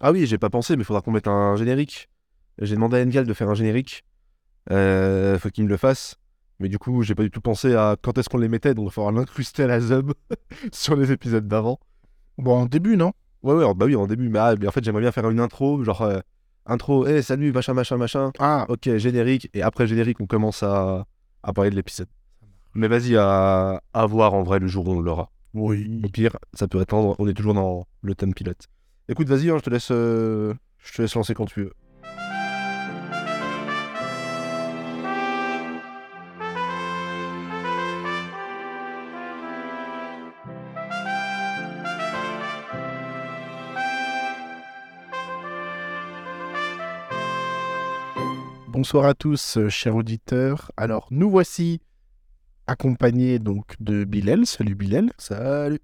Ah oui, j'ai pas pensé, mais il faudra qu'on mette un générique. J'ai demandé à Engal de faire un générique. Euh, faut qu'il me le fasse. Mais du coup, j'ai pas du tout pensé à quand est-ce qu'on les mettait, donc il falloir l'incruster à la Zub sur les épisodes d'avant. Bon, en début, non? Ouais, ouais, bah oui, en début. Mais, ah, mais en fait, j'aimerais bien faire une intro, genre euh, intro, hé, salut, machin, machin, machin. Ah, Ok, générique. Et après générique, on commence à, à parler de l'épisode. Mais vas-y, à, à voir en vrai le jour où on l'aura. oui. Au pire, ça peut attendre. On est toujours dans le thème pilote. Écoute, vas-y, hein, je te laisse, euh, je te laisse lancer quand tu veux. Bonsoir à tous, euh, chers auditeurs. Alors, nous voici accompagnés donc de Bilal. Salut Bilal. Salut.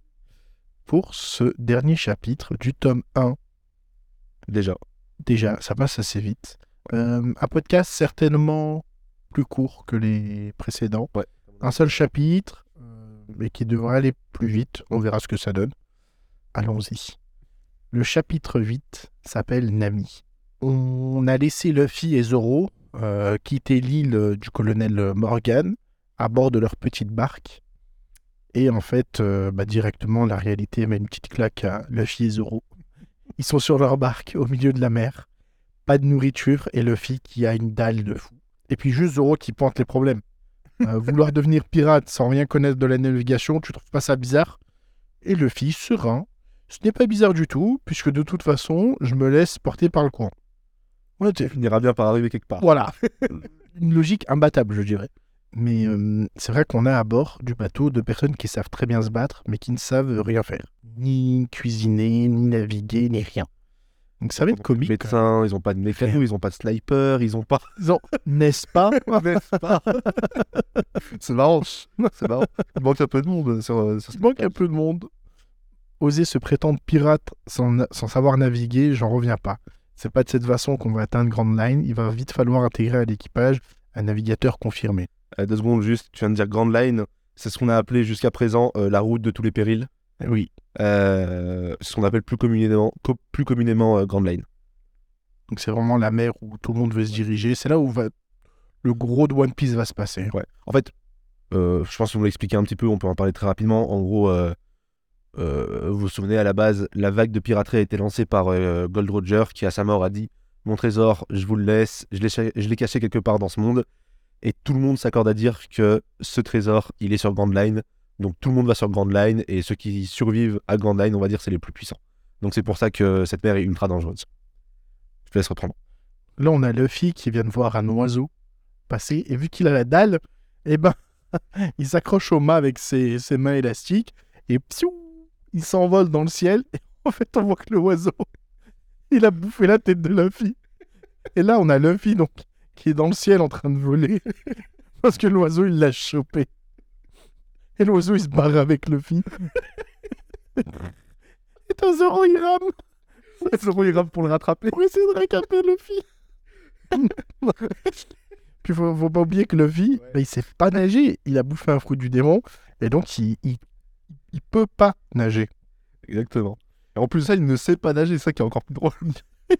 Pour ce dernier chapitre du tome 1. Déjà. Déjà, ça passe assez vite. Euh, un podcast certainement plus court que les précédents. Ouais. Un seul chapitre, euh, mais qui devrait aller plus vite. On verra ce que ça donne. Allons-y. Le chapitre 8 s'appelle Nami. On a laissé Luffy et Zoro euh, quitter l'île du colonel Morgan à bord de leur petite barque. Et en fait, euh, bah, directement, la réalité met une petite claque à Luffy et Zoro. Ils sont sur leur barque au milieu de la mer. Pas de nourriture et Luffy qui a une dalle de fou. Et puis juste Zoro qui pointe les problèmes. Euh, vouloir devenir pirate sans rien connaître de la navigation, tu trouves pas ça bizarre? Et Luffy, serein, ce n'est pas bizarre du tout, puisque de toute façon, je me laisse porter par le courant. Ouais, Tu finiras bien par arriver quelque part. voilà. Une logique imbattable, je dirais. Mais euh, c'est vrai qu'on a à bord du bateau de personnes qui savent très bien se battre, mais qui ne savent rien faire. Ni cuisiner, ni naviguer, ni rien. Donc ça va être comique. Médecins, ils ont pas de mécano, ils ont pas de sniper, ils ont pas. Non, N'est-ce pas N'est-ce pas C'est marrant. C'est marrant. Il manque un peu de monde sur, euh, sur Il manque un peu de monde. Oser se prétendre pirate sans, sans savoir naviguer, j'en reviens pas. C'est pas de cette façon qu'on va atteindre Grand Line. Il va vite falloir intégrer à l'équipage un navigateur confirmé. Euh, deux secondes juste, tu viens de dire Grand Line. C'est ce qu'on a appelé jusqu'à présent euh, la route de tous les périls. Oui. Euh, c'est ce qu'on appelle plus communément, co- plus communément Grand Line. Donc c'est vraiment la mer où tout le monde veut se diriger. C'est là où va... le gros de One Piece va se passer. Ouais. En fait, euh, je pense qu'on l'a expliqué un petit peu, on peut en parler très rapidement. En gros, euh, euh, vous vous souvenez, à la base, la vague de piraterie a été lancée par Gold Roger qui, à sa mort, a dit Mon trésor, je vous le laisse, je l'ai caché quelque part dans ce monde. Et tout le monde s'accorde à dire que ce trésor, il est sur Grand Line. Donc tout le monde va sur Grand Line et ceux qui survivent à Grand Line, on va dire, c'est les plus puissants. Donc c'est pour ça que cette mer est ultra dangereuse. Je te laisse reprendre. Là, on a Luffy qui vient de voir un oiseau passer. Et vu qu'il a la dalle, eh ben, il s'accroche au mât avec ses, mains élastiques. Et psiou, il s'envole dans le ciel. Et en fait, on voit que l'oiseau, il a bouffé la tête de Luffy. Et là, on a Luffy donc, qui est dans le ciel en train de voler. Parce que l'oiseau, il l'a chopé. Et l'oiseau, il se barre avec Luffy. Et t'as Zoro, il rame. Zoro, il rame pour le rattraper. pour essayer de récapter Luffy. Puis faut, faut pas oublier que Luffy, bah, il sait pas nager. Il a bouffé un fruit du démon et donc il, il, il peut pas nager. Exactement. Et en plus, ça, il ne sait pas nager, c'est ça qui est encore plus drôle.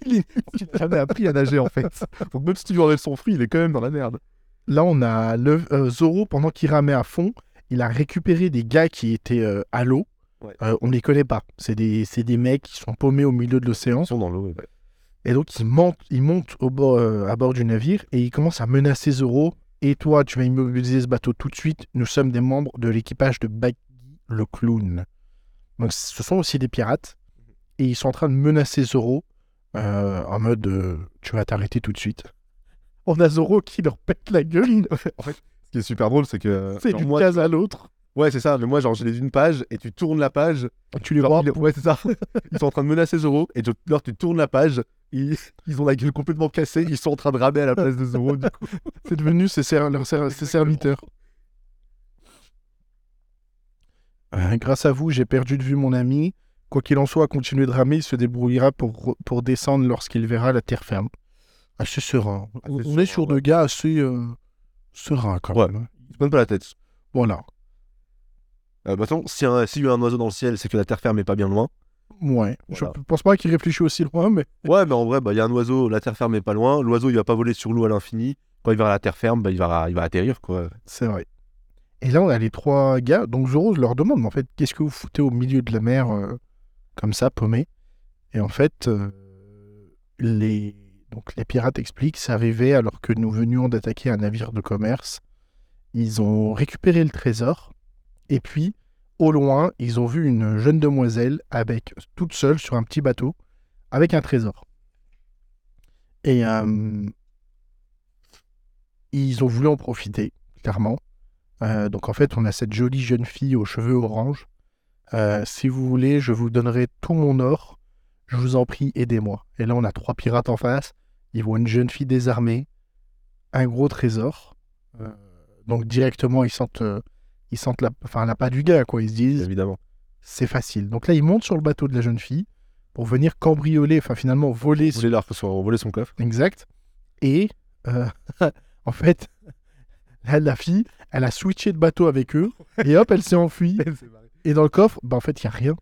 Il n'a jamais appris à nager, en fait. Donc, même si tu lui enlèves son fruit, il est quand même dans la merde. Là, on a le, euh, Zoro pendant qu'il ramait à fond. Il a récupéré des gars qui étaient euh, à l'eau. Ouais. Euh, on les connaît pas. C'est des, c'est des mecs qui sont paumés au milieu de l'océan. Ils sont dans l'eau. ouais. Et donc, il monte, il monte au bord, euh, à bord du navire et il commence à menacer Zoro. Et toi, tu vas immobiliser ce bateau tout de suite. Nous sommes des membres de l'équipage de Baggy le clown. Donc, ce sont aussi des pirates. Et ils sont en train de menacer Zoro euh, en mode euh, tu vas t'arrêter tout de suite. On a Zoro qui leur pète la gueule. Ce qui est super drôle, c'est que. C'est genre, d'une case à l'autre. Ouais, c'est ça. Mais moi, genre, je l'ai d'une page et tu tournes la page. Tu les Genre, vois. il- Ouais, c'est ça. ils sont en train de menacer Zoro et tu- alors tu tournes la page. Ils, ils ont la gueule complètement cassée. Ils sont en train de ramer à la place de Zoro. Du coup. C'est devenu ses, ser- leurs ser- ses serviteurs. Euh, grâce à vous, j'ai perdu de vue mon ami. Quoi qu'il en soit, continuez de ramer, il se débrouillera pour, pour descendre lorsqu'il verra la terre ferme. Assez serein. Assez on serein, est sur ouais. deux gars assez euh, sereins quand Ouais. même. hein. Ils se prennent pas la tête. Voilà. Euh, bah, attends, s'il y, a un- s'il y a un oiseau dans le ciel, c'est que la terre ferme est pas bien loin. Ouais. Voilà. Je pense pas qu'il réfléchit aussi loin, mais Ouais, mais en vrai, bah, il y a un oiseau, la terre ferme est pas loin. L'oiseau, il va pas voler sur l'eau à l'infini. Quand il va à la terre ferme, bah, il, va, il va atterrir, quoi. c'est vrai. Et là, on a les trois gars. Donc Zoro leur demande, mais en fait, qu'est-ce que vous foutez au milieu de la mer, euh, comme ça, paumé Et en fait, euh, les... Pirates expliquent, c'est arrivé alors que nous venions d'attaquer un navire de commerce. Ils ont récupéré le trésor. Et puis, au loin, ils ont vu une jeune demoiselle avec toute seule sur un petit bateau avec un trésor. Et euh, ils ont voulu en profiter, clairement. Euh, donc en fait, on a cette jolie jeune fille aux cheveux orange. Euh, si vous voulez, je vous donnerai tout mon or. Je vous en prie, aidez-moi. Et là, on a trois pirates en face. Ils voient une jeune fille désarmée, un gros trésor. Euh, donc directement, ils sentent, euh, ils sentent la, enfin, la pas du gars, quoi. Ils se disent, Évidemment. c'est facile. Donc là, ils montent sur le bateau de la jeune fille pour venir cambrioler, enfin finalement voler Voler, son- voler son coffre. Exact. Et euh, en fait, la fille, elle a switché de bateau avec eux et hop, elle s'est enfuie. Et dans le coffre, bah, en fait, il n'y a rien.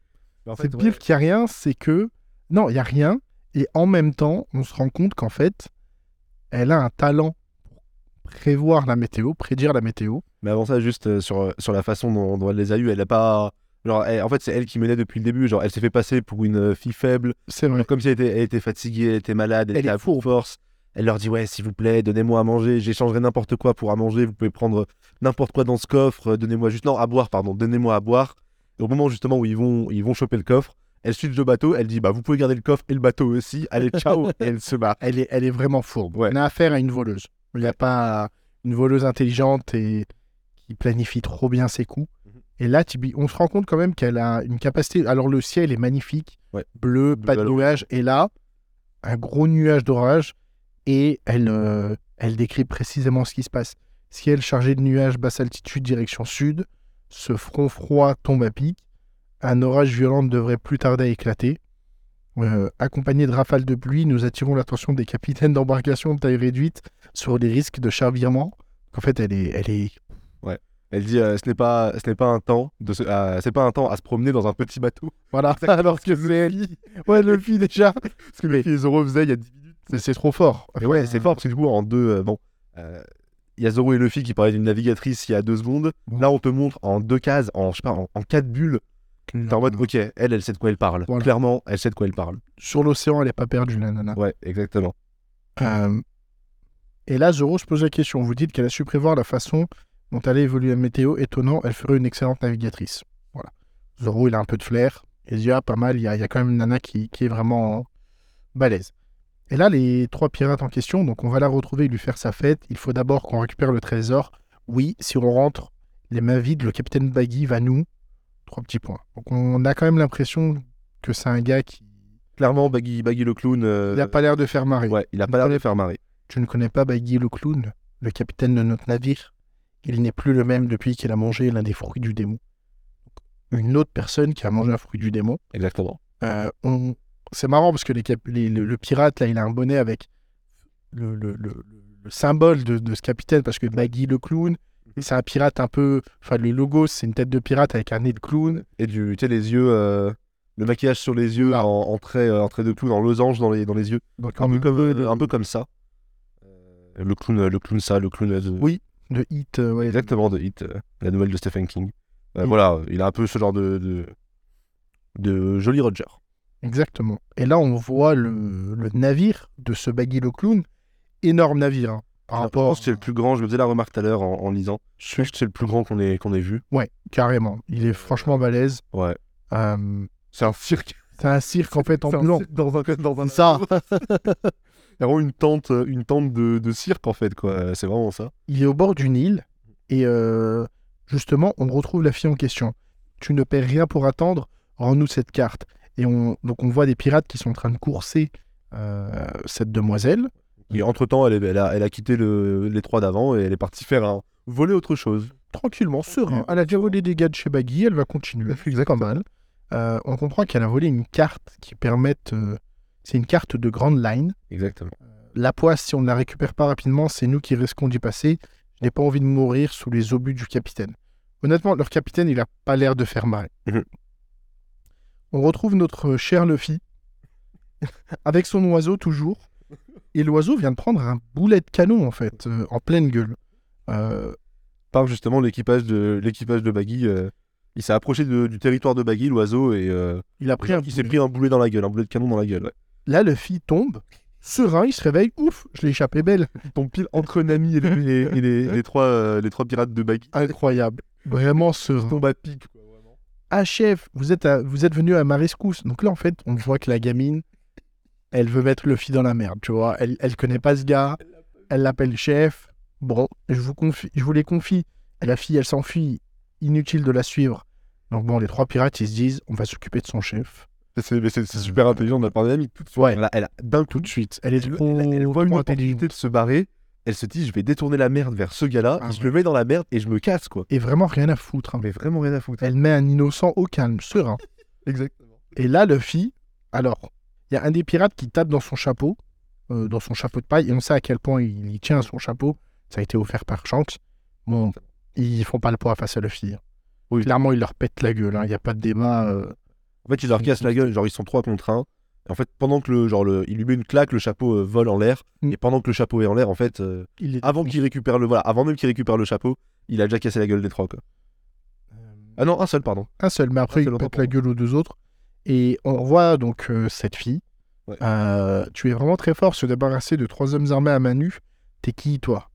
Mais en C'est pire ouais, qu'il n'y a rien, c'est que. Non, il n'y a rien. Et en même temps, on se rend compte qu'en fait, elle a un talent pour prévoir la météo, prédire la météo. Mais avant ça, juste euh, sur, sur la façon dont, dont elle les a eus, elle a pas. Genre, elle- en fait, c'est elle qui menait depuis le début. Genre, elle s'est fait passer pour une euh, fille faible. C'est vrai. Genre, comme si elle était, elle était fatiguée, elle était malade, elle, Elle était à bout de force. Elle leur dit Ouais, s'il vous plaît, donnez-moi à manger. J'échangerai n'importe quoi pour à manger. Vous pouvez prendre n'importe quoi dans ce coffre. euh, Donnez-moi juste. Non, à boire, pardon. Donnez-moi à boire. Et au moment justement où ils vont, ils vont choper le coffre, elle switch de bateau. Elle dit Bah, vous pouvez garder le coffre et le bateau aussi. Allez, ciao. et elle se barre. Elle est, elle est vraiment fourbe. Ouais. On a affaire à une voleuse. Il n'y a pas une voleuse intelligente et qui planifie trop bien ses coups. Mhm. Et là, Tibi, on se rend compte quand même qu'elle a une capacité. Alors, le ciel est magnifique, Ouais. bleu, pas de nuages. Et là, un gros nuage d'orage. Et elle, euh, elle décrit précisément ce qui se passe. Ciel chargé de nuages, basse altitude, direction sud. Ce front froid tombe à pic. Un orage violent devrait plus tarder à éclater. Euh, accompagné de rafales de pluie, nous attirons l'attention des capitaines d'embarcation de taille réduite sur les risques de chavirement. En fait, elle est, elle est, Elle dit euh, Ce n'est pas, ce n'est pas un temps de se- euh, c'est pas un temps à se promener dans un petit bateau. voilà. Alors que c'est. Ouais, le film déjà. Ce que les Zoro faisaient il y a 10 minutes. C'est, trop fort. Mais ouais, c'est fort parce que du coup, en deux. euh, bon. Il y a Zoro et Luffy qui parlaient d'une navigatrice il y a deux secondes. Bon. Là, on te montre en deux cases, en, je sais pas, en, en quatre bulles. T'es en mode, ok, elle, elle sait de quoi elle parle. Voilà. Clairement, elle sait de quoi elle parle. Sur l'océan, elle n'est pas perdue, la nana. Ouais, exactement. Euh, Et là, Zoro se pose la question. Vous dites qu'elle a su prévoir la façon dont allait évoluer la météo. Étonnant, elle ferait une excellente navigatrice. Voilà. Zoro, il a un peu de flair. Il se dit, ah, pas mal, il y a, il y a quand même une nana qui, qui est vraiment balèze. Et là, les trois pirates en question, donc on va la retrouver et lui faire sa fête. Il faut d'abord qu'on récupère le trésor. Oui, si on rentre les mains vides, le capitaine Baggy va nous. Trois petits points. Donc on a quand même l'impression que c'est un gars qui Clairement, Baggy, Baggy le clown. euh, il n'a pas l'air de faire marrer. Ouais, il a pas l'air de faire marrer. Je ne connais pas Baggy le clown, le capitaine de notre navire? Il n'est plus le même depuis qu'il a mangé l'un des fruits du démon. Une autre personne qui a mangé un fruit du démon. Exactement. Euh, on... C'est marrant parce que les cap- les- le, le pirate, là, il a un bonnet avec le, le- le- le symbole de, de ce capitaine parce que Baggy le clown, c'est un pirate un peu. Enfin, le logo, c'est une tête de pirate avec un nez de clown. Et du, tu sais, les yeux. euh, Le maquillage sur les yeux en, en trait, euh, en trait de clown, en losange dans les, dans les yeux. Donc, Un peu comme, de, euh, un peu comme ça. Euh, Le clown, le clown ça, le clown de... Oui, de hit. euh, ouais, Exactement, de Hit, euh, la nouvelle de Stephen King. Mm. Voilà, il a un peu ce genre de, de, de joli Roger. Exactement. Et là, on voit le, le navire de ce Baggy le clown. Énorme navire. hein, par Je rapport. pense que c'est le plus grand, je me faisais la remarque tout à l'heure en, en lisant. Je pense que c'est le plus grand qu'on ait, qu'on ait vu. Ouais, carrément. Il est franchement balèze. Ouais. Euh, C'est un cirque. c'est un cirque en fait en cirque dans un, dans un Ça. Vraiment une tente, euh, une tente de, de cirque en fait, quoi. Euh, C'est vraiment ça. Il est au bord d'une île et euh, justement, on retrouve la fille en question. Tu ne perds rien pour attendre, rends-nous cette carte. Et on, donc on voit des pirates qui sont en train de courser euh, cette demoiselle. Et entre temps, elle, a, elle a quitté le, les trois d'avant et elle est partie faire un voler autre chose. Tranquillement, serein. Elle a déjà volé des gars de chez Baggy, elle va continuer. Mal. Euh, on comprend qu'elle a volé une carte qui permette. euh, c'est une carte de grande line. Exactement. La poisse, si on ne la récupère pas rapidement, c'est nous qui risquons d'y passer. Je n'ai pas envie de mourir sous les obus du capitaine. Honnêtement, leur capitaine, il a pas l'air de faire mal. On retrouve notre cher Luffy avec son oiseau toujours. Et l'oiseau vient de prendre un boulet de canon en fait, euh, en pleine gueule. Euh, Par justement l'équipage de l'équipage de Baggy. euh, il s'est approché de- du territoire de Baggy, l'oiseau, et il a pris un il s'est pris un boulet dans la gueule, un boulet de canon dans la gueule. ouais. Là, Luffy tombe, serein, il se réveille, ouf, je l'ai échappé belle. Il tombe pile entre Nami et les, et- les- les trois, les trois pirates de Baggy. Incroyable. Vraiment Il serein. tombe à pic. Ah chef, vous êtes, à- vous êtes venu à ma rescousse. Donc là, en fait, on voit que la gamine, elle veut mettre Luffy dans la merde, tu vois. Elle, elle connaît pas ce gars, elle l'appelle chef. Bon, je vous, confie, je vous les confie. La fille, elle s'enfuit, inutile de la suivre. Donc bon, les trois pirates, ils se disent, on va s'occuper de son chef. C'est super intelligent de la part de Nami. Tout de suite. Ouais. Elle a, elle a- d'un coup, Tout de suite. Elle est elle, trop, elle- elle voit une opportunité de se barrer. Elle se dit, je vais détourner la merde vers ce gars-là. Ah je ouais. le mets dans la merde et je me casse, quoi. Et vraiment rien à foutre. hein. Mais vraiment rien à foutre. Elle met un innocent au calme, serein. Exactement. Et là, Luffy, alors, il y a un des pirates qui tape dans son chapeau, euh, dans son chapeau de paille, et on sait à quel point il, il tient à son chapeau. Ça a été offert par Shanks. Bon, ils font pas le poids face à Luffy. hein. Oui. Clairement, il leur pète la gueule. hein. Il n'y a pas de débat. euh. En fait, il leur casse la gueule, genre ils sont trois contre un. En fait, pendant que le, genre le, il lui met une claque, le chapeau euh, vole en l'air. Mm. Et pendant que le chapeau est en l'air, en fait, euh, Il est- avant qu'il récupère le, voilà, avant même qu'il récupère le chapeau, il a déjà cassé la gueule des trois. Quoi. Euh, Ah non, un seul, pardon. Un seul, mais après, Un il seul, pète la gueule aux deux autres. Et on voit donc cette fille. Ouais. Tu es vraiment très fort, se débarrasser de trois hommes armés à main nue. T'es qui, toi?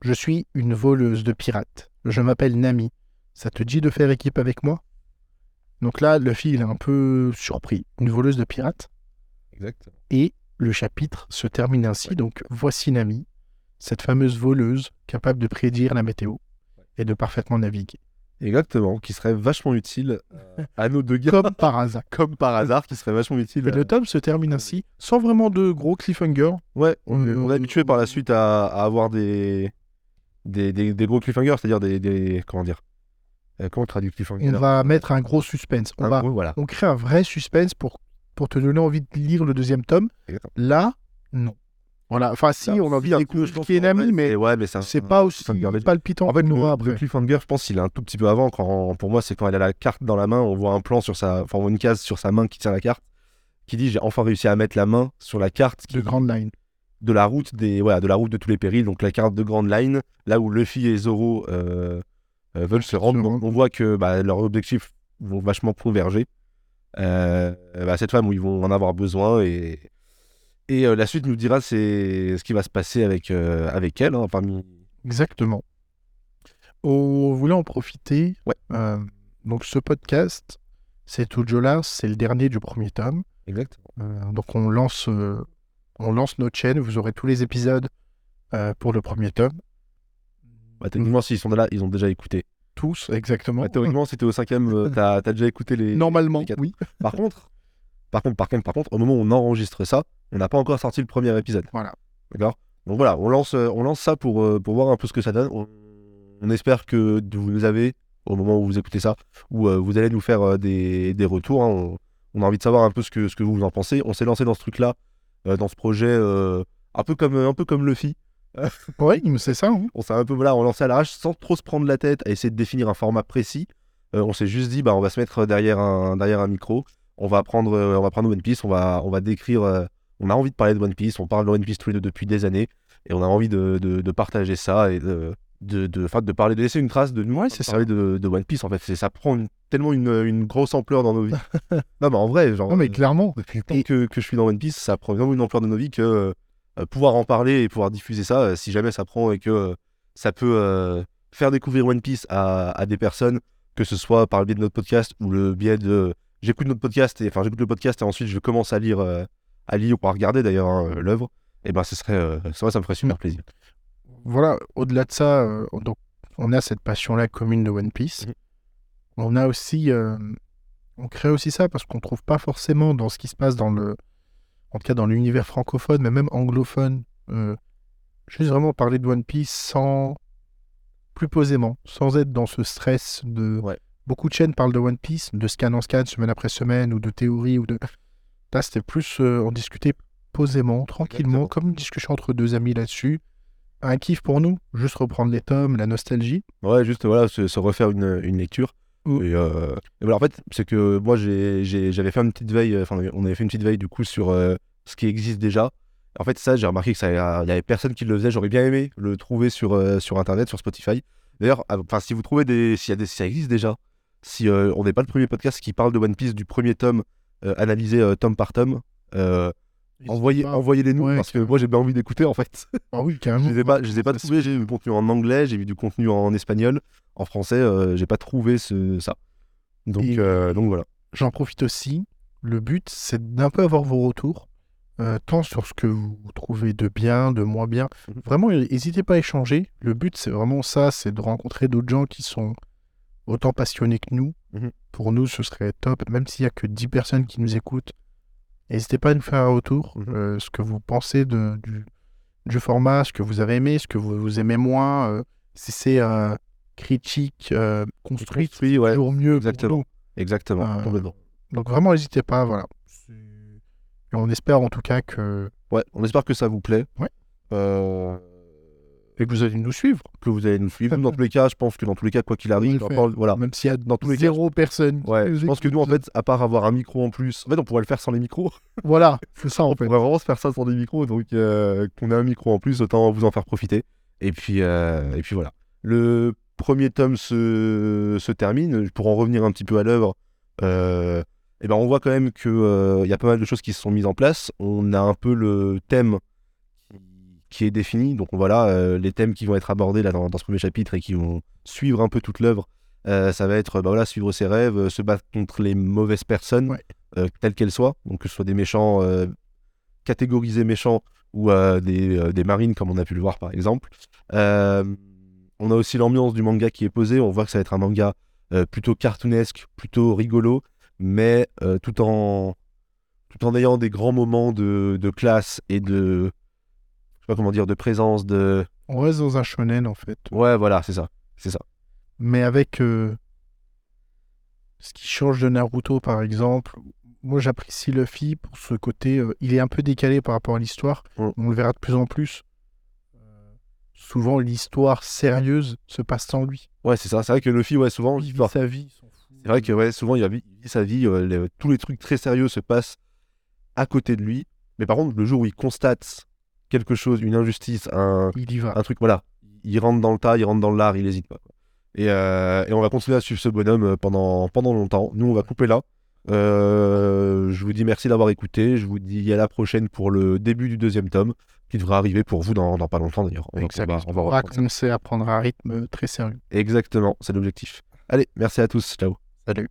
Je suis une voleuse de pirates. Je m'appelle Nami. Ça te dit de faire équipe avec moi? Donc là, Luffy, il est un peu surpris. Une voleuse de pirates. Exact. Et le chapitre se termine ainsi. Donc voici Nami, cette fameuse voleuse capable de prédire la météo et de parfaitement naviguer. Exactement, qui serait vachement utile euh, à nos deux gars, Comme par hasard. comme par hasard, qui serait vachement utile. Et le tome se termine ainsi, sans vraiment de gros cliffhanger. Ouais, on, est- Euh, on est habitué par la suite à, à avoir des, des, des, des gros cliffhangers, c'est-à-dire des, des. Comment dire Euh, Comment on traduit cliffhanger On va mettre un gros suspense. On, Un va, gros, voilà. on crée un vrai suspense pour, pour te donner envie de lire le deuxième tome. Exactement. Là, non. Voilà. Enfin, si, on a envie de découvrir qui est mais ouais, mais c'est pas aussi palpitant En fait, le, cliffhanger, je pense qu'il est un tout petit peu avant. Quand, pour moi, c'est quand elle a la carte dans la main, on voit un plan sur sa. Enfin, une case sur sa main qui tient la carte, qui dit J'ai enfin réussi à mettre la main sur la carte de Grand Line. de la route des voilà, de la route de tous les périls, donc la carte de Grand Line, là où Luffy et Zoro euh, veulent se rendre. Se On, voit que bah, leurs objectifs vont vachement converger. Euh, bah, cette femme où ils vont en avoir besoin et et euh, la suite nous dira c'est ce qui va se passer avec euh, avec elle hein, parmi Exactement. On voulait en profiter. Ouais. Euh, donc, ce podcast, c'est tout Jolas, c'est le dernier du premier tome. Euh, donc on lance, euh, on lance notre chaîne, vous aurez tous les épisodes euh, pour le premier tome. Bah, techniquement s'ils sont là ils ont déjà écouté Tous, exactement. Bah, théoriquement c'était au cinquième euh, t'as as déjà écouté les Normalement, les oui. par contre par contre par contre par contre au moment où on enregistre ça on n'a pas encore sorti le premier épisode Voilà. D'accord? Donc voilà, on lance, euh, on lance ça pour, euh, pour voir un peu ce que ça donne. On, on espère que vous nous avez au moment où vous écoutez ça, ou euh, vous allez nous faire euh, des, des retours. hein. On, on a envie de savoir un peu ce que, ce que vous en pensez. On s'est lancé dans ce truc-là, dans ce projet, un, peu comme, un peu comme Luffy. Oui, c'est ça. hein. On s'est un peu voilà, on lancé à l'arrache sans trop se prendre la tête à essayer de définir un format précis. Euh, on s'est juste dit, bah, on va se mettre derrière un, derrière un micro. On va prendre, euh, on va prendre One Piece. On va, on va décrire. euh, on a envie de parler de One Piece. On parle de One Piece tous les deux depuis des années. Et on a envie de, de- de partager ça et de, de, de, enfin, de parler, de laisser une trace de nous. Ouais, c'est ça. de, de One Piece. En fait, ça prend une- tellement une, une grosse ampleur dans nos vies. non, mais en vrai, genre. Non, mais clairement. depuis le temps Et- que, que je suis dans One Piece, ça prend vraiment une ampleur de nos vies que pouvoir en parler et pouvoir diffuser ça, euh, si jamais ça prend et que euh, ça peut euh, faire découvrir One Piece à, à des personnes, que ce soit par le biais de notre podcast ou le biais de j'écoute notre podcast et enfin j'écoute le podcast et ensuite je commence à lire euh, à lire ou à regarder d'ailleurs hein, l'œuvre, et ben ce serait euh, ça, ça me ferait super plaisir. Voilà, au-delà de ça, euh, donc, on a cette passion-là commune de One Piece. Mhm. On a aussi. euh, on crée aussi ça parce qu'on trouve pas forcément dans ce qui se passe dans le. En tout cas, dans l'univers francophone, mais même anglophone. euh, juste vraiment parler de One Piece sans. Plus posément, sans être dans ce stress de. Ouais. Beaucoup de chaînes parlent de One Piece, de scan en scan, semaine après semaine, ou de théorie, ou de. Là, c'était plus. euh, on discutait posément, tranquillement, Exactement. comme une discussion entre deux amis là-dessus. Un kiff pour nous, juste reprendre les tomes, la nostalgie. Ouais, juste voilà, se, se refaire une, une lecture. Mm. Et, euh, et voilà, en fait, c'est que moi, j'avais fait une petite veille, euh, enfin, on avait fait une petite veille du coup sur euh, ce qui existe déjà. En fait, ça, j'ai remarqué que ça, il avait personne qui le faisait. J'aurais bien aimé le trouver sur, sur Internet, sur Spotify. D'ailleurs, enfin, si vous trouvez des, s'il y a des, si ça existe déjà, si on n'est pas le premier podcast qui parle de One Piece du premier tome, analysé tome par tome, envoyez, pas. envoyez-les nous Ouais, parce que moi j'ai bien envie d'écouter en fait. Ah oui, carrément. Je les ai pas, je les ai pas trouvés. J'ai vu du contenu en anglais, j'ai vu du contenu en espagnol, en français. euh, j'ai pas trouvé ce, ça. Donc, euh, donc voilà. J'en profite aussi. Le but, c'est d'un peu avoir vos retours, euh, tant sur ce que vous trouvez de bien, de moins bien. Mhm. Vraiment, n'hésitez pas à échanger. Le but, c'est vraiment ça, c'est de rencontrer d'autres gens qui sont autant passionnés que nous. Mhm. Pour nous, ce serait top, même s'il n'y a que 10 personnes qui nous écoutent. N'hésitez pas à nous faire un retour, Mhm. euh, ce que vous pensez de- du, du format, ce que vous avez aimé, ce que vous, vous aimez moins, euh, si c'est euh, critique, construite, ouais, toujours mieux. exactement. exactement. Donc vraiment, n'hésitez pas, voilà. Et on espère en tout cas que, Ouais, on espère que ça vous plaît. Ouais. Euh, et que vous allez nous suivre. que vous allez nous suivre. Dans tous les cas, je pense que dans tous les cas, quoi qu'il On arrive, on parle- voilà. Même s'il y a Dans tous les cas, zéro personne. Ouais, je pense que nous, en fait, à part avoir un micro en plus, en fait, on pourrait le faire sans les micros. Voilà, c'est ça en On fait. pourrait vraiment se faire ça sans des micros, donc euh, qu'on ait un micro en plus, autant vous en faire profiter. Et puis, euh, et puis voilà. Le premier tome se, se termine. Pour en revenir un petit peu à l'œuvre, euh, eh ben on voit quand même qu'il y a pas mal de choses qui se sont mises en place. On a un peu le thème qui est défini. Donc voilà, euh, les thèmes qui vont être abordés là, dans, dans ce premier chapitre et qui vont suivre un peu toute l'œuvre. euh, ça va être bah voilà, suivre ses rêves, euh, se battre contre les mauvaises personnes, Ouais. euh, quelles qu'elles soient. Donc que ce soit des méchants catégorisés méchants ou des, des marines comme on a pu le voir par exemple. On a aussi l'ambiance du manga qui est posée. On voit que ça va être un manga plutôt cartoonesque, plutôt rigolo, mais tout en tout en ayant des grands moments de, de classe et de sais pas comment dire de présence de On reste dans un shonen en fait. ouais voilà c'est ça c'est ça Mais avec euh, ce qui change de Naruto par exemple. Moi j'apprécie Luffy pour ce côté. euh, il est un peu décalé par rapport à l'histoire. Mm. On le verra de plus en plus. Euh, souvent l'histoire sérieuse se passe sans lui. ouais c'est ça c'est vrai que Luffy ouais souvent Il vit sa vie. c'est vrai que ouais souvent il, a vit sa vie les- tous les trucs très sérieux se passent à côté de lui mais par contre le jour où il constate quelque chose une injustice un Il y va. un truc, voilà. Il rentre dans le tas, il rentre dans l'art, il n'hésite pas. Et, euh, et on va continuer à suivre ce bonhomme euh, pendant, pendant longtemps. Nous, on va couper là. Euh, je vous dis merci d'avoir écouté. Je vous dis à la prochaine pour le début du deuxième tome, qui devra arriver pour vous dans, dans pas longtemps d'ailleurs. Donc, on va- on va On va commencer à prendre un rythme très sérieux. Exactement, c'est l'objectif. Allez, merci à tous. Ciao. Salut.